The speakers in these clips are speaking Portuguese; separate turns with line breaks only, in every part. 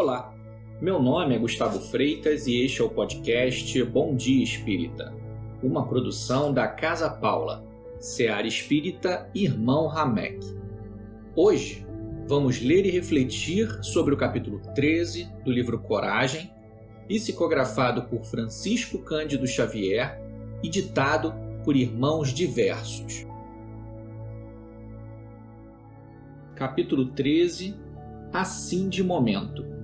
Olá, meu nome é Gustavo Freitas e este é o podcast Bom Dia Espírita, uma produção da Casa Paula, Seara Espírita Irmão Ramek. Hoje vamos ler e refletir sobre o capítulo 13 do livro Coragem, psicografado por Francisco Cândido Xavier e ditado por irmãos diversos. Capítulo 13 Assim de momento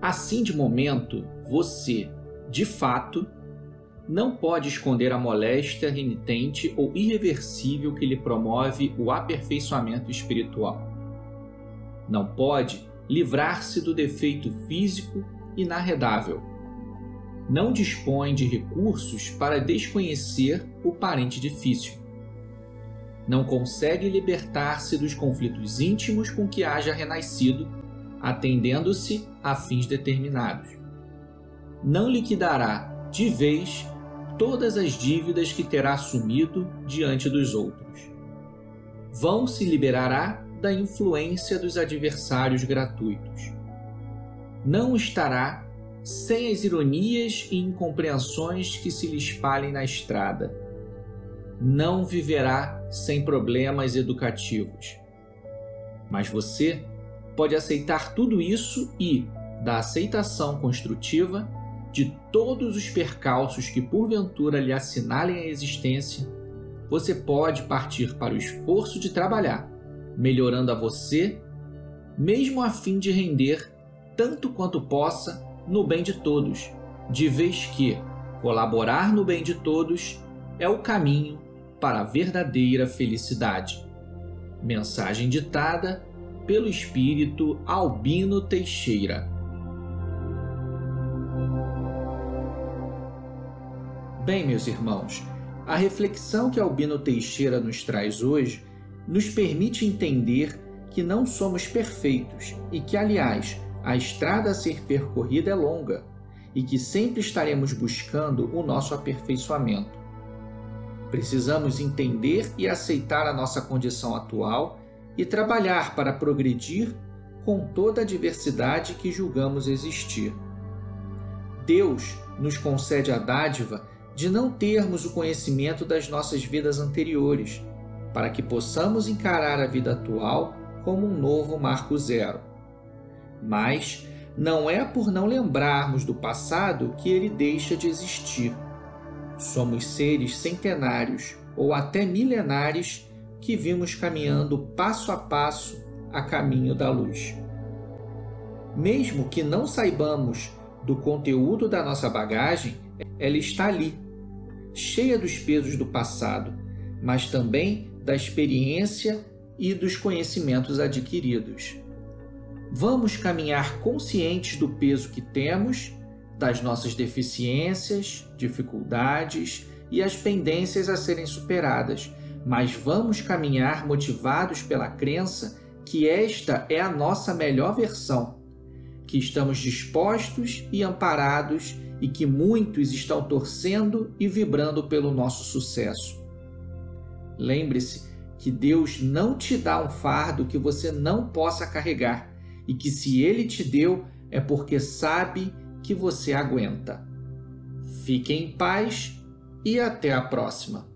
Assim, de momento, você, de fato, não pode esconder a moléstia renitente ou irreversível que lhe promove o aperfeiçoamento espiritual. Não pode livrar-se do defeito físico inarredável. Não dispõe de recursos para desconhecer o parente difícil. Não consegue libertar-se dos conflitos íntimos com que haja renascido atendendo-se a fins determinados. Não liquidará de vez todas as dívidas que terá assumido diante dos outros. Vão se liberará da influência dos adversários gratuitos. Não estará sem as ironias e incompreensões que se lhe espalhem na estrada. Não viverá sem problemas educativos. Mas você pode aceitar tudo isso e, da aceitação construtiva de todos os percalços que porventura lhe assinalem a existência, você pode partir para o esforço de trabalhar, melhorando a você, mesmo a fim de render tanto quanto possa no bem de todos, de vez que colaborar no bem de todos é o caminho para a verdadeira felicidade. Mensagem ditada pelo espírito Albino Teixeira. Bem, meus irmãos, a reflexão que Albino Teixeira nos traz hoje nos permite entender que não somos perfeitos e que, aliás, a estrada a ser percorrida é longa e que sempre estaremos buscando o nosso aperfeiçoamento. Precisamos entender e aceitar a nossa condição atual e trabalhar para progredir com toda a diversidade que julgamos existir. Deus nos concede a dádiva de não termos o conhecimento das nossas vidas anteriores, para que possamos encarar a vida atual como um novo marco zero. Mas não é por não lembrarmos do passado que ele deixa de existir. Somos seres centenários ou até milenares que vimos caminhando passo a passo a caminho da luz. Mesmo que não saibamos do conteúdo da nossa bagagem, ela está ali, cheia dos pesos do passado, mas também da experiência e dos conhecimentos adquiridos. Vamos caminhar conscientes do peso que temos, das nossas deficiências, dificuldades e as pendências a serem superadas mas vamos caminhar motivados pela crença que esta é a nossa melhor versão, que estamos dispostos e amparados e que muitos estão torcendo e vibrando pelo nosso sucesso. Lembre-se que Deus não te dá um fardo que você não possa carregar e que se Ele te deu é porque sabe que você aguenta. Fique em paz e até a próxima.